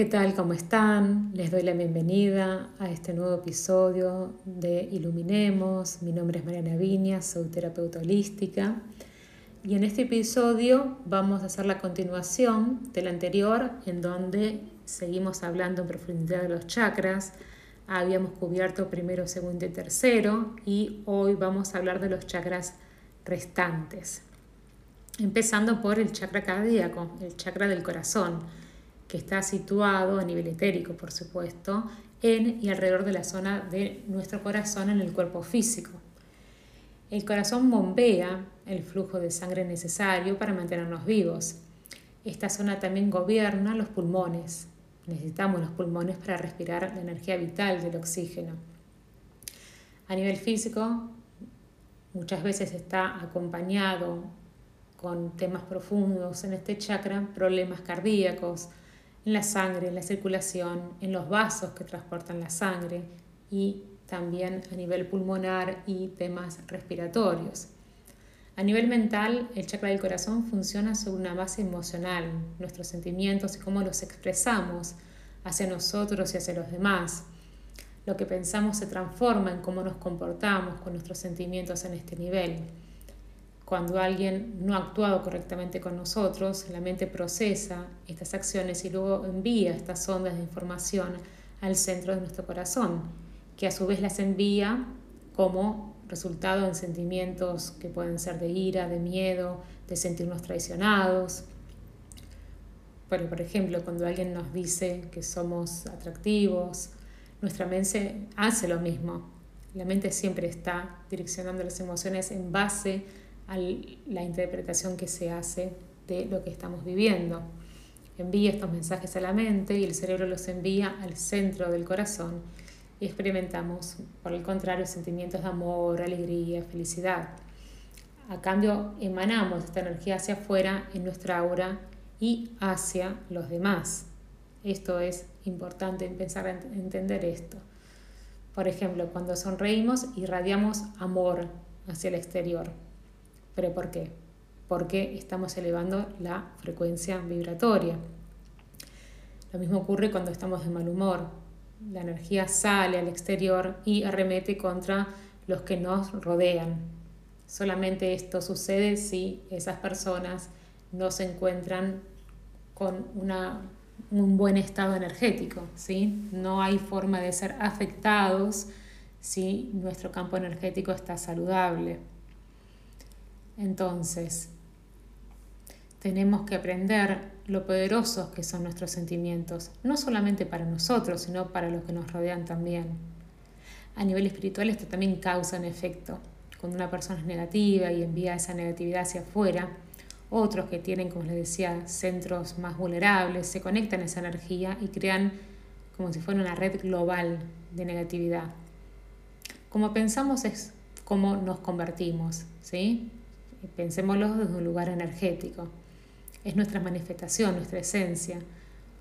¿Qué tal? ¿Cómo están? Les doy la bienvenida a este nuevo episodio de Iluminemos. Mi nombre es Mariana Viña, soy terapeuta holística. Y en este episodio vamos a hacer la continuación del anterior, en donde seguimos hablando en profundidad de los chakras. Habíamos cubierto primero, segundo y tercero, y hoy vamos a hablar de los chakras restantes. Empezando por el chakra cardíaco, el chakra del corazón que está situado a nivel etérico, por supuesto, en y alrededor de la zona de nuestro corazón en el cuerpo físico. El corazón bombea el flujo de sangre necesario para mantenernos vivos. Esta zona también gobierna los pulmones. Necesitamos los pulmones para respirar la energía vital del oxígeno. A nivel físico, muchas veces está acompañado con temas profundos en este chakra, problemas cardíacos, en la sangre, en la circulación, en los vasos que transportan la sangre y también a nivel pulmonar y temas respiratorios. A nivel mental, el chakra del corazón funciona sobre una base emocional, nuestros sentimientos y cómo los expresamos hacia nosotros y hacia los demás. Lo que pensamos se transforma en cómo nos comportamos con nuestros sentimientos en este nivel. Cuando alguien no ha actuado correctamente con nosotros, la mente procesa estas acciones y luego envía estas ondas de información al centro de nuestro corazón, que a su vez las envía como resultado en sentimientos que pueden ser de ira, de miedo, de sentirnos traicionados. Pero, por ejemplo, cuando alguien nos dice que somos atractivos, nuestra mente hace lo mismo. La mente siempre está direccionando las emociones en base a la interpretación que se hace de lo que estamos viviendo. Envía estos mensajes a la mente y el cerebro los envía al centro del corazón y experimentamos, por el contrario, sentimientos de amor, alegría, felicidad. A cambio, emanamos esta energía hacia afuera en nuestra aura y hacia los demás. Esto es importante a entender esto. Por ejemplo, cuando sonreímos, irradiamos amor hacia el exterior. ¿Pero por qué? Porque estamos elevando la frecuencia vibratoria. Lo mismo ocurre cuando estamos de mal humor. La energía sale al exterior y arremete contra los que nos rodean. Solamente esto sucede si esas personas no se encuentran con un buen estado energético. ¿sí? No hay forma de ser afectados si nuestro campo energético está saludable. Entonces, tenemos que aprender lo poderosos que son nuestros sentimientos, no solamente para nosotros, sino para los que nos rodean también. A nivel espiritual esto también causa un efecto. Cuando una persona es negativa y envía esa negatividad hacia afuera, otros que tienen, como les decía, centros más vulnerables, se conectan a esa energía y crean como si fuera una red global de negatividad. Como pensamos es como nos convertimos, ¿sí? Pensémoslo desde un lugar energético. Es nuestra manifestación, nuestra esencia.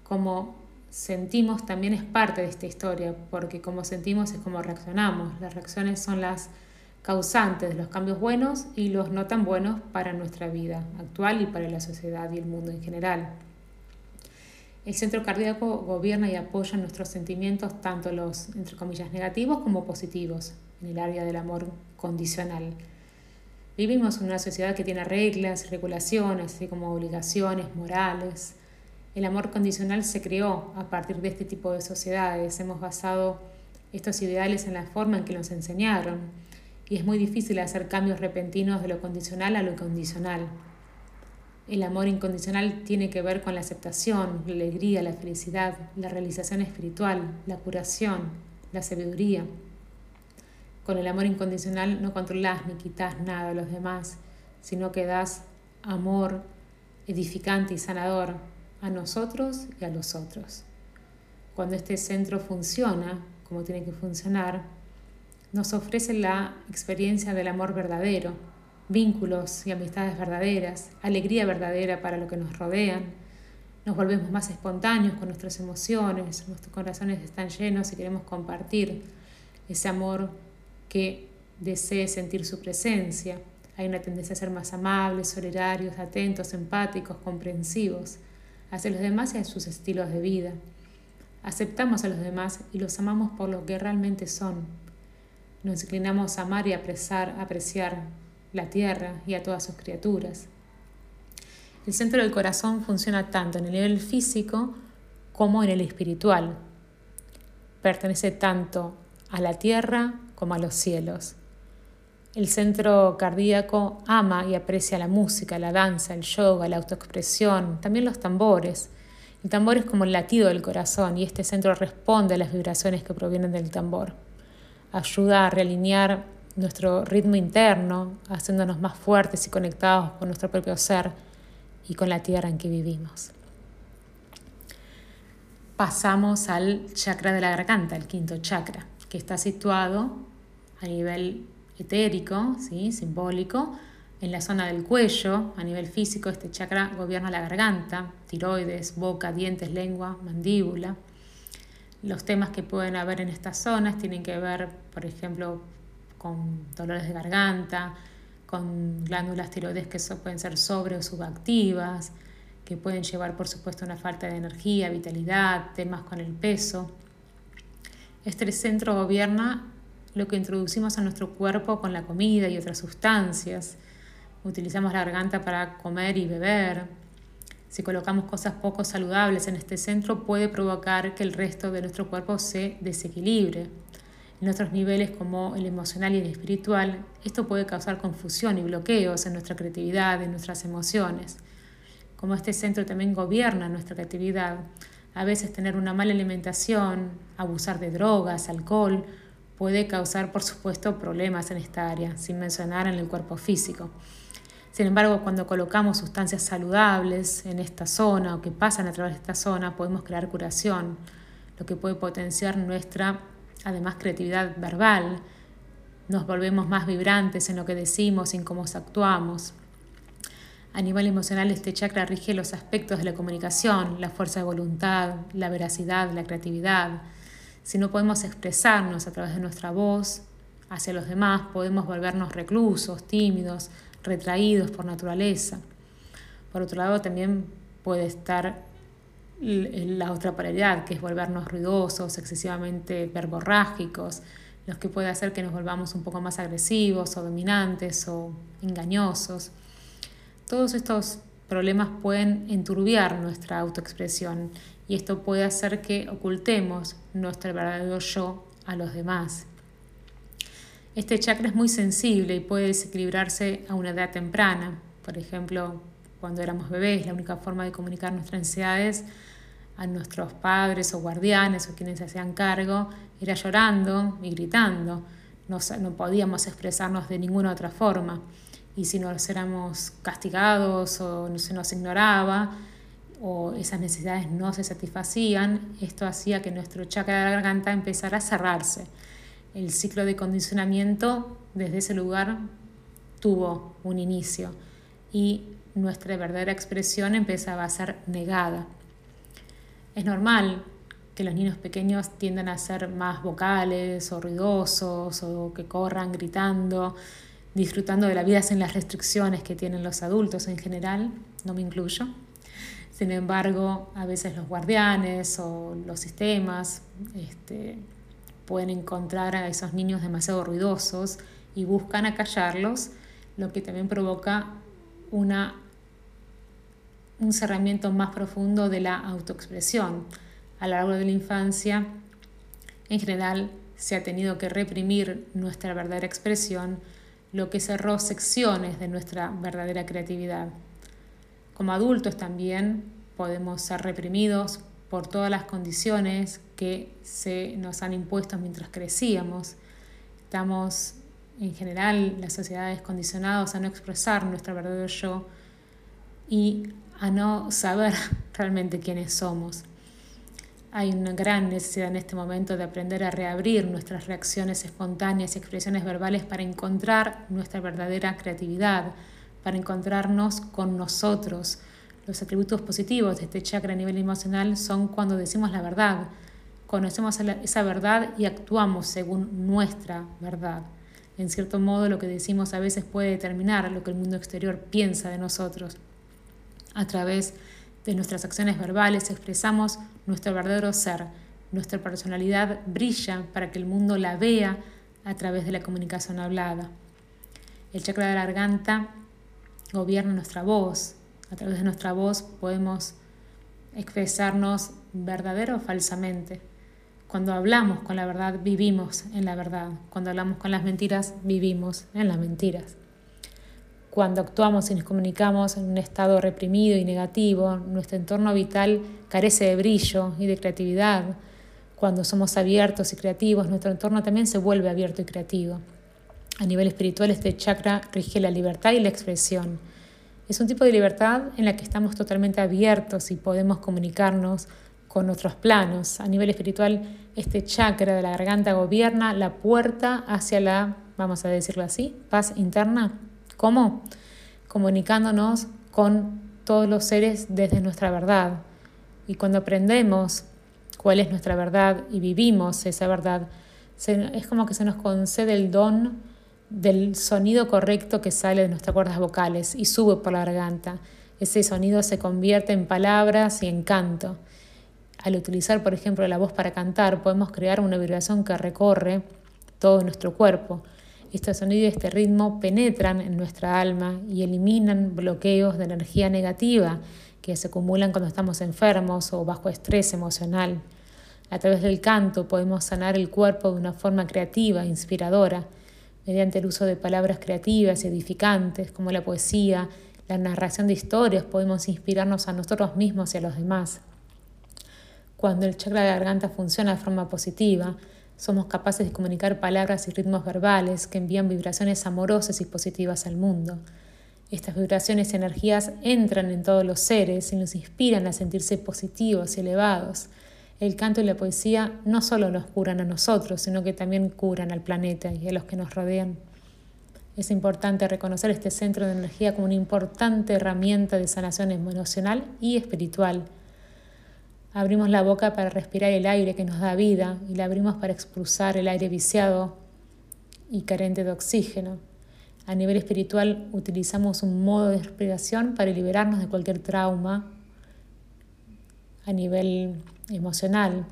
Como sentimos también es parte de esta historia, porque como sentimos es como reaccionamos. Las reacciones son las causantes de los cambios buenos y los no tan buenos para nuestra vida actual y para la sociedad y el mundo en general. El centro cardíaco gobierna y apoya nuestros sentimientos, tanto los, entre comillas, negativos como positivos, en el área del amor condicional. Vivimos en una sociedad que tiene reglas, regulaciones, así como obligaciones morales. El amor condicional se creó a partir de este tipo de sociedades. Hemos basado estos ideales en la forma en que nos enseñaron y es muy difícil hacer cambios repentinos de lo condicional a lo incondicional. El amor incondicional tiene que ver con la aceptación, la alegría, la felicidad, la realización espiritual, la curación, la sabiduría. Con el amor incondicional no controlas ni quitas nada de los demás, sino que das amor edificante y sanador a nosotros y a los otros. Cuando este centro funciona como tiene que funcionar, nos ofrece la experiencia del amor verdadero, vínculos y amistades verdaderas, alegría verdadera para lo que nos rodean. Nos volvemos más espontáneos con nuestras emociones, nuestros corazones están llenos y queremos compartir ese amor que desee sentir su presencia. Hay una tendencia a ser más amables, solidarios, atentos, empáticos, comprensivos hacia los demás y a sus estilos de vida. Aceptamos a los demás y los amamos por lo que realmente son. Nos inclinamos a amar y apreciar, apreciar la tierra y a todas sus criaturas. El centro del corazón funciona tanto en el nivel físico como en el espiritual. Pertenece tanto a la tierra como a los cielos. El centro cardíaco ama y aprecia la música, la danza, el yoga, la autoexpresión, también los tambores. El tambor es como el latido del corazón y este centro responde a las vibraciones que provienen del tambor. Ayuda a realinear nuestro ritmo interno, haciéndonos más fuertes y conectados con nuestro propio ser y con la tierra en que vivimos. Pasamos al chakra de la garganta, el quinto chakra, que está situado a nivel etérico, ¿sí? simbólico, en la zona del cuello, a nivel físico, este chakra gobierna la garganta, tiroides, boca, dientes, lengua, mandíbula. Los temas que pueden haber en estas zonas tienen que ver, por ejemplo, con dolores de garganta, con glándulas tiroides que pueden ser sobre o subactivas, que pueden llevar, por supuesto, una falta de energía, vitalidad, temas con el peso. Este centro gobierna lo que introducimos a nuestro cuerpo con la comida y otras sustancias utilizamos la garganta para comer y beber. Si colocamos cosas poco saludables en este centro puede provocar que el resto de nuestro cuerpo se desequilibre. En otros niveles como el emocional y el espiritual, esto puede causar confusión y bloqueos en nuestra creatividad, en nuestras emociones. Como este centro también gobierna nuestra creatividad, a veces tener una mala alimentación, abusar de drogas, alcohol, puede causar, por supuesto, problemas en esta área, sin mencionar en el cuerpo físico. Sin embargo, cuando colocamos sustancias saludables en esta zona o que pasan a través de esta zona, podemos crear curación, lo que puede potenciar nuestra, además, creatividad verbal. Nos volvemos más vibrantes en lo que decimos en cómo actuamos. A nivel emocional, este chakra rige los aspectos de la comunicación, la fuerza de voluntad, la veracidad, la creatividad. Si no podemos expresarnos a través de nuestra voz hacia los demás, podemos volvernos reclusos, tímidos, retraídos por naturaleza. Por otro lado, también puede estar la otra polaridad, que es volvernos ruidosos, excesivamente verborrágicos, los que puede hacer que nos volvamos un poco más agresivos o dominantes o engañosos. Todos estos problemas pueden enturbiar nuestra autoexpresión y esto puede hacer que ocultemos nuestro verdadero yo a los demás. Este chakra es muy sensible y puede desequilibrarse a una edad temprana. Por ejemplo, cuando éramos bebés, la única forma de comunicar nuestras ansiedades a nuestros padres o guardianes o quienes se hacían cargo era llorando y gritando. No, no podíamos expresarnos de ninguna otra forma. Y si nos éramos castigados o se nos ignoraba o esas necesidades no se satisfacían, esto hacía que nuestro chakra de la garganta empezara a cerrarse el ciclo de condicionamiento desde ese lugar tuvo un inicio y nuestra verdadera expresión empezaba a ser negada. Es normal que los niños pequeños tiendan a ser más vocales o ruidosos o que corran gritando, disfrutando de la vida sin las restricciones que tienen los adultos en general, no me incluyo. Sin embargo, a veces los guardianes o los sistemas este, pueden encontrar a esos niños demasiado ruidosos y buscan acallarlos, lo que también provoca una, un cerramiento más profundo de la autoexpresión. A lo largo de la infancia, en general, se ha tenido que reprimir nuestra verdadera expresión, lo que cerró secciones de nuestra verdadera creatividad. Como adultos también podemos ser reprimidos por todas las condiciones que se nos han impuesto mientras crecíamos. Estamos, en general, las sociedades condicionados a no expresar nuestro verdadero yo y a no saber realmente quiénes somos. Hay una gran necesidad en este momento de aprender a reabrir nuestras reacciones espontáneas y expresiones verbales para encontrar nuestra verdadera creatividad, para encontrarnos con nosotros, los atributos positivos de este chakra a nivel emocional son cuando decimos la verdad, conocemos esa verdad y actuamos según nuestra verdad. En cierto modo, lo que decimos a veces puede determinar lo que el mundo exterior piensa de nosotros. A través de nuestras acciones verbales expresamos nuestro verdadero ser, Nuestra personalidad brilla para que el mundo la vea a través de la comunicación hablada. El chakra de la garganta gobierna nuestra voz. A través de nuestra voz podemos expresarnos verdadero o falsamente. Cuando hablamos con la verdad, vivimos en la verdad. Cuando hablamos con las mentiras, vivimos en las mentiras. Cuando actuamos y nos comunicamos en un estado reprimido y negativo, nuestro entorno vital carece de brillo y de creatividad. Cuando somos abiertos y creativos, nuestro entorno también se vuelve abierto y creativo. A nivel espiritual, este chakra rige la libertad y la expresión. Es un tipo de libertad en la que estamos totalmente abiertos y podemos comunicarnos con otros planos. A nivel espiritual, este chakra de la garganta gobierna la puerta hacia la, vamos a decirlo así, paz interna. ¿Cómo? Comunicándonos con todos los seres desde nuestra verdad. Y cuando aprendemos cuál es nuestra verdad y vivimos esa verdad, es como que se nos concede el don del sonido correcto que sale de nuestras cuerdas vocales y sube por la garganta. Ese sonido se convierte en palabras y en canto. Al utilizar, por ejemplo, la voz para cantar, podemos crear una vibración que recorre todo nuestro cuerpo. Este sonido y este ritmo penetran en nuestra alma y eliminan bloqueos de energía negativa que se acumulan cuando estamos enfermos o bajo estrés emocional. A través del canto podemos sanar el cuerpo de una forma creativa, inspiradora mediante el uso de palabras creativas y edificantes como la poesía, la narración de historias, podemos inspirarnos a nosotros mismos y a los demás. Cuando el chakra de la garganta funciona de forma positiva, somos capaces de comunicar palabras y ritmos verbales que envían vibraciones amorosas y positivas al mundo. Estas vibraciones y energías entran en todos los seres y nos inspiran a sentirse positivos y elevados. El canto y la poesía no solo nos curan a nosotros, sino que también curan al planeta y a los que nos rodean. Es importante reconocer este centro de energía como una importante herramienta de sanación emocional y espiritual. Abrimos la boca para respirar el aire que nos da vida y la abrimos para expulsar el aire viciado y carente de oxígeno. A nivel espiritual utilizamos un modo de respiración para liberarnos de cualquier trauma. A nivel emocional.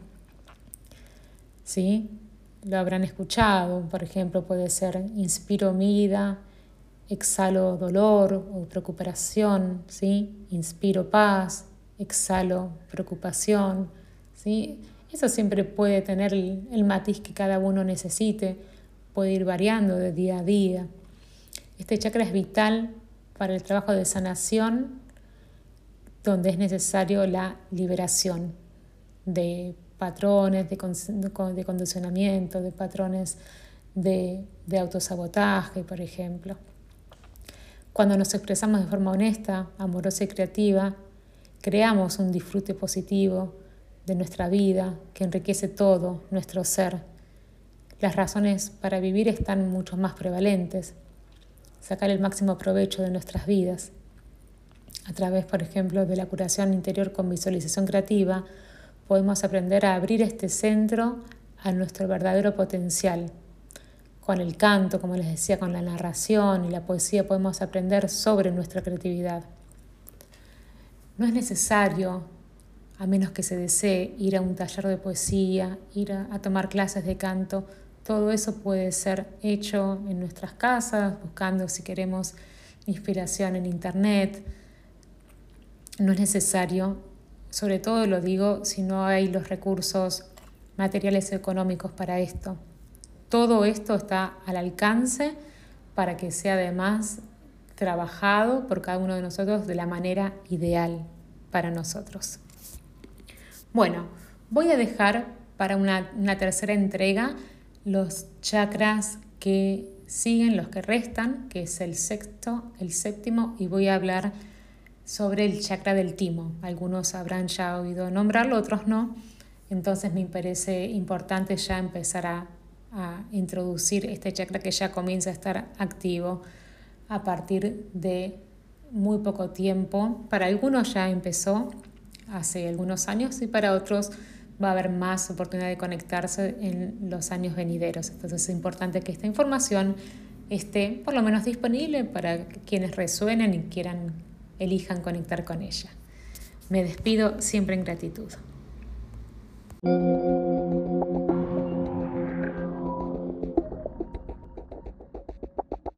¿Sí? Lo habrán escuchado, por ejemplo, puede ser inspiro vida, exhalo dolor o preocupación, ¿sí? Inspiro paz, exhalo preocupación, ¿sí? Eso siempre puede tener el, el matiz que cada uno necesite, puede ir variando de día a día. Este chakra es vital para el trabajo de sanación donde es necesario la liberación de patrones de, condicionamiento, de patrones de, de autosabotaje, por ejemplo. Cuando nos expresamos de forma honesta, amorosa y creativa, creamos un disfrute positivo de nuestra vida que enriquece todo nuestro ser. Las razones para vivir están mucho más prevalentes. Sacar el máximo provecho de nuestras vidas. A través, por ejemplo, de la curación interior con visualización creativa, podemos aprender a abrir este centro a nuestro verdadero potencial. Con el canto, como les decía, con la narración y la poesía podemos aprender sobre nuestra creatividad. No es necesario, a menos que se desee, ir a un taller de poesía, ir a, tomar clases de canto. Todo eso puede ser hecho en nuestras casas, buscando si queremos inspiración en internet. No es necesario sobre todo lo digo si no hay los recursos materiales económicos para esto. Todo esto está al alcance para que sea además trabajado por cada uno de nosotros de la manera ideal para nosotros. Bueno, voy a dejar para una, una tercera entrega los chakras que siguen, los que restan, que es el sexto, el séptimo, y voy a hablar sobre el chakra del timo. Algunos habrán ya oído nombrarlo, otros no. Entonces me parece importante ya empezar a, introducir este chakra que ya comienza a estar activo a partir de muy poco tiempo. Para algunos ya empezó hace algunos años y para otros va a haber más oportunidad de conectarse en los años venideros. Entonces es importante que esta información esté por lo menos disponible para quienes resuenen y quieran elijan conectar con ella. Me despido siempre en gratitud.